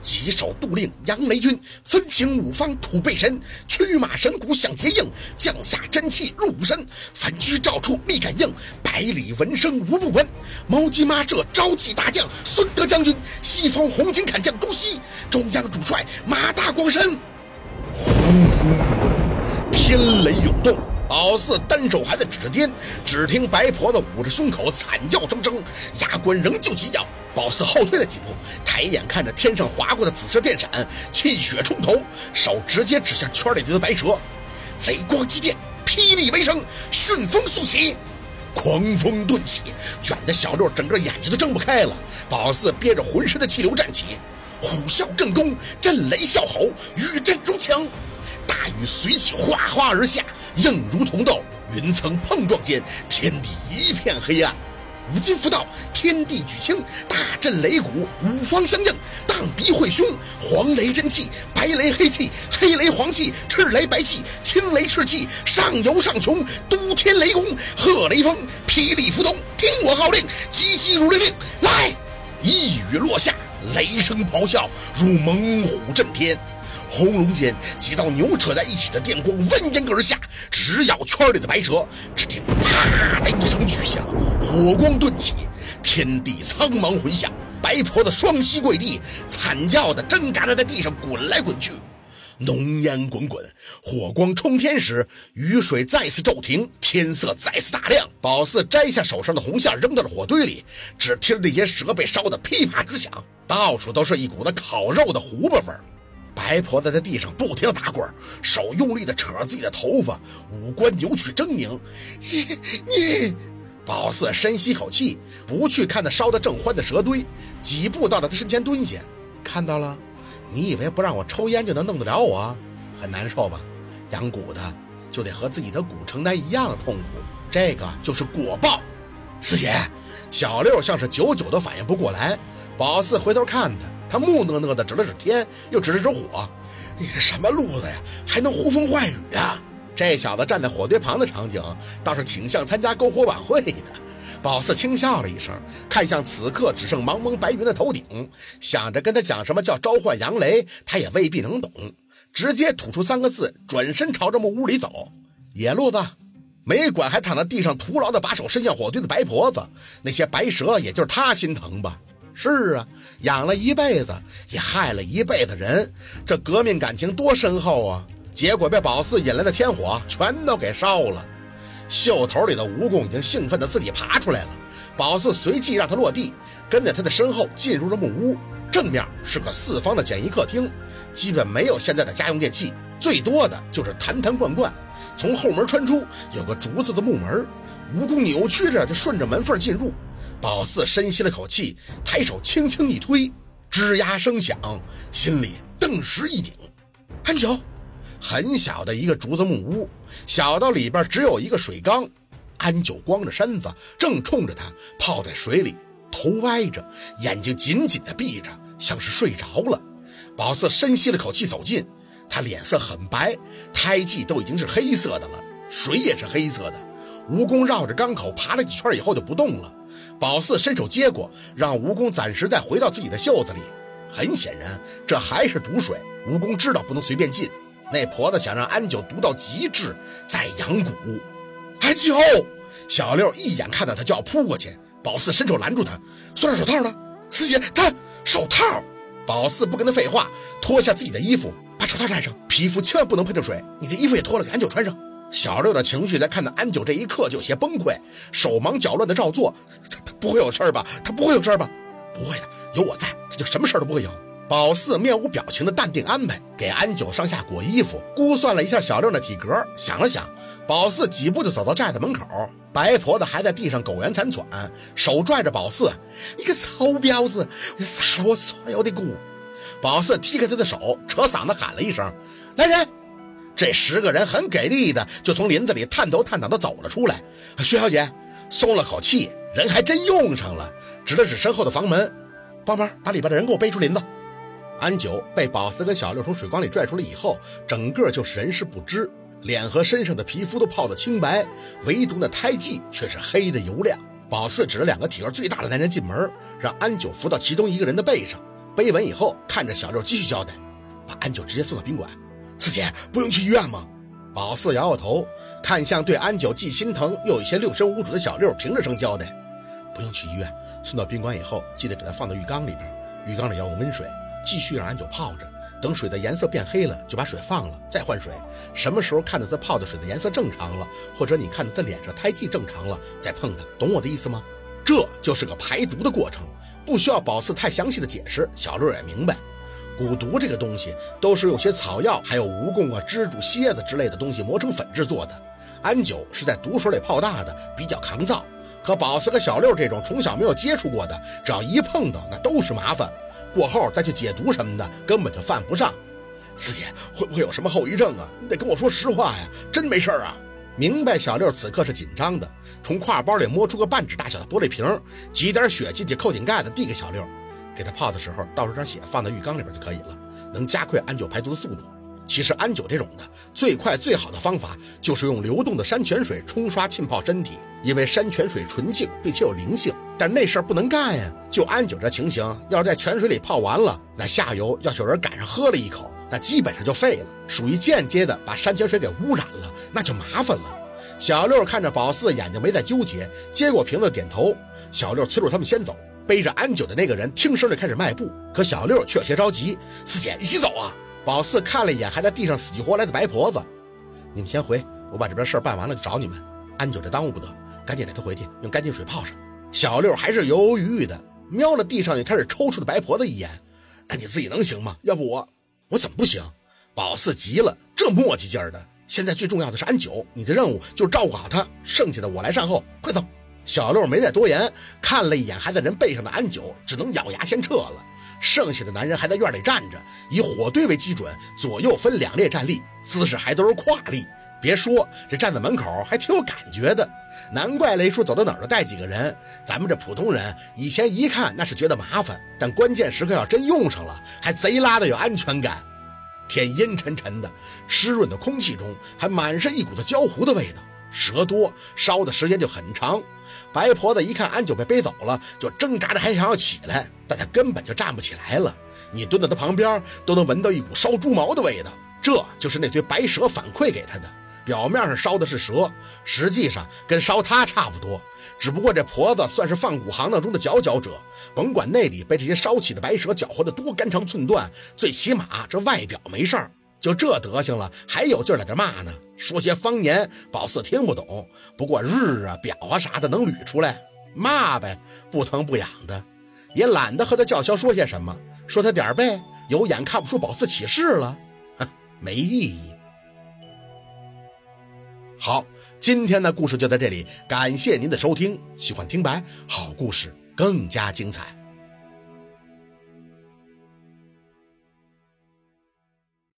棘手杜令杨雷军分行五方土背神，驱马神鼓响铁应，降下真气入吾身。焚居照处力感应，百里闻声无不闻。毛鸡马舍招继大将孙德将军，西方红巾砍将朱熹，中央主帅马大光神。呼呼，天雷涌动。老四单手还在指着天，只听白婆子捂着胸口惨叫声声，牙关仍旧紧咬。宝四后退了几步，抬眼看着天上划过的紫色电闪，气血冲头，手直接指向圈里的白蛇。雷光激电，霹雳为声，旋风速起，狂风顿起，卷得小六整个眼睛都睁不开了。宝四憋着浑身的气流站起，虎啸更攻，震雷啸吼，雨震如枪，大雨随即哗哗而下。硬如铜豆，云层碰撞间，天地一片黑暗。五金符道，天地举青，大震雷鼓，五方相应，荡涤会凶。黄雷真气，白雷黑气，黑雷黄气，赤雷白气，青雷赤气，上游上穷，都天雷公，贺雷锋，霹雳浮动。听我号令，急急如律令，来！一雨落下，雷声咆哮，如猛虎震天。轰隆间，几道牛扯在一起的电光蜿蜒而下，直咬圈里的白蛇。只听“啪”的一声巨响，火光顿起，天地苍茫回响。白婆子双膝跪地，惨叫的挣扎着在地上滚来滚去。浓烟滚滚，火光冲天时，雨水再次骤停，天色再次大亮。宝四摘下手上的红线，扔到了火堆里。只听那些蛇被烧得噼啪直响，到处都是一股子烤肉的糊巴味儿。白婆子在地上不停的打滚，手用力的扯着自己的头发，五官扭曲狰狞。你你，宝四深吸口气，不去看那烧得正欢的蛇堆，几步到了他身前蹲下，看到了？你以为不让我抽烟就能弄得了我？很难受吧？养蛊的就得和自己的蛊承担一样的痛苦，这个就是果报。四姐，小六像是久久都反应不过来。宝四回头看他。他木讷讷的指了指天，又指了指火。你这什么路子呀？还能呼风唤雨呀？这小子站在火堆旁的场景，倒是挺像参加篝火晚会的。宝四轻笑了一声，看向此刻只剩茫茫白云的头顶，想着跟他讲什么叫召唤杨雷，他也未必能懂。直接吐出三个字，转身朝着木屋里走。野路子，没管还躺在地上徒劳的把手伸向火堆的白婆子，那些白蛇也就是他心疼吧。是啊，养了一辈子，也害了一辈子人，这革命感情多深厚啊！结果被宝四引来的天火全都给烧了。袖头里的蜈蚣已经兴奋的自己爬出来了，宝四随即让他落地，跟在他的身后进入了木屋。正面是个四方的简易客厅，基本没有现在的家用电器，最多的就是坛坛罐罐。从后门穿出，有个竹子的木门，蜈蚣扭曲着就顺着门缝进入。宝四深吸了口气，抬手轻轻一推，吱呀声响，心里顿时一拧。安九，很小的一个竹子木屋，小到里边只有一个水缸。安九光着身子，正冲着他泡在水里，头歪着，眼睛紧紧的闭着，像是睡着了。宝四深吸了口气，走近，他脸色很白，胎记都已经是黑色的了，水也是黑色的。蜈蚣绕着缸口爬了几圈以后就不动了。宝四伸手接过，让蜈蚣暂时再回到自己的袖子里。很显然，这还是毒水。蜈蚣知道不能随便进。那婆子想让安九毒到极致，再养蛊。安九，小六一眼看到他就要扑过去，宝四伸手拦住他。塑料手套呢？四姐，他手套。宝四不跟他废话，脱下自己的衣服，把手套戴上，皮肤千万不能碰着水。你的衣服也脱了，给安九穿上。小六的情绪在看到安九这一刻就有些崩溃，手忙脚乱的照做。他他不会有事吧？他不会有事吧？不会的，有我在，他就什么事都不会有。宝四面无表情的淡定安排，给安九上下裹衣服，估算了一下小六的体格，想了想，宝四几步就走到寨子门口。白婆子还在地上苟延残喘，手拽着宝四：“你个臭婊子，你杀了我所有的蛊！”宝四踢开他的手，扯嗓子喊了一声：“来人！”这十个人很给力的，就从林子里探头探脑的走了出来。薛小姐松了口气，人还真用上了，指了指身后的房门，帮忙把里边的人给我背出林子。安九被宝四跟小六从水缸里拽出来以后，整个就是人事不知，脸和身上的皮肤都泡得清白，唯独那胎记却是黑的油亮。宝四指了两个体格最大的男人进门，让安九扶到其中一个人的背上，背稳以后，看着小六继续交代，把安九直接送到宾馆。四姐不用去医院吗？宝四摇摇头，看向对安九既心疼又有些六神无主的小六，平着声交代：不用去医院，送到宾馆以后，记得给他放到浴缸里边，浴缸里要用温水，继续让安九泡着。等水的颜色变黑了，就把水放了，再换水。什么时候看到他泡的水的颜色正常了，或者你看到他脸上胎记正常了，再碰他，懂我的意思吗？这就是个排毒的过程，不需要宝四太详细的解释，小六也明白。蛊毒这个东西都是用些草药，还有蜈蚣啊、蜘蛛、蝎子之类的东西磨成粉制作的。安九是在毒水里泡大的，比较抗造。可宝四和小六这种从小没有接触过的，只要一碰到，那都是麻烦。过后再去解毒什么的，根本就犯不上。四姐会不会有什么后遗症啊？你得跟我说实话呀，真没事啊。明白小六此刻是紧张的，从挎包里摸出个半指大小的玻璃瓶，挤点血进去，扣紧盖子，递给小六，给他泡的时候倒出点血，放在浴缸里边就可以了，能加快安九排毒的速度。其实安九这种的最快最好的方法就是用流动的山泉水冲刷浸泡身体，因为山泉水纯净并且有灵性。但那事儿不能干呀！就安九这情形，要是在泉水里泡完了，那下游要是有人赶上喝了一口，那基本上就废了，属于间接的把山泉水给污染了，那就麻烦了。小六看着宝四的眼睛没再纠结，接过瓶子点头。小六催促他们先走，背着安九的那个人听声就开始迈步，可小六却有些着急：“四姐，一起走啊！”宝四看了一眼还在地上死去活来的白婆子，你们先回，我把这边事儿办完了就找你们。安九这耽误不得，赶紧带他回去，用干净水泡上。小六还是犹犹豫豫的，瞄了地上也开始抽搐的白婆子一眼。那你自己能行吗？要不我，我怎么不行？宝四急了，这磨叽劲儿的。现在最重要的是安九，你的任务就是照顾好他，剩下的我来善后。快走！小六没再多言，看了一眼还在人背上的安九，只能咬牙先撤了。剩下的男人还在院里站着，以火堆为基准，左右分两列站立，姿势还都是跨立。别说这站在门口还挺有感觉的，难怪雷叔走到哪儿都带几个人。咱们这普通人以前一看那是觉得麻烦，但关键时刻要真用上了，还贼拉的有安全感。天阴沉沉的，湿润的空气中还满是一股子焦糊的味道，蛇多，烧的时间就很长。白婆子一看安九被背走了，就挣扎着还想要起来，但她根本就站不起来了。你蹲在她旁边，都能闻到一股烧猪毛的味道。这就是那堆白蛇反馈给她的。表面上烧的是蛇，实际上跟烧她差不多。只不过这婆子算是放蛊行当中的佼佼者，甭管内里被这些烧起的白蛇搅和的多肝肠寸断，最起码这外表没事儿。就这德行了，还有劲儿在这骂呢？说些方言，宝四听不懂。不过日啊、表啊啥的能捋出来，骂呗，不疼不痒的，也懒得和他叫嚣说些什么。说他点儿背，有眼看不出宝四起事了，哼，没意义。好，今天的故事就在这里，感谢您的收听。喜欢听白好故事，更加精彩。